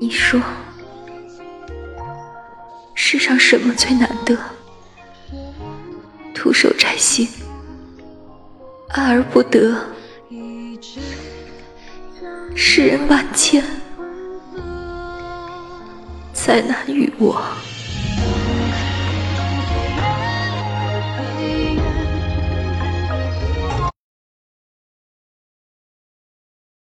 你说，世上什么最难得？徒手摘星，爱而不得，世人万千，再难与我。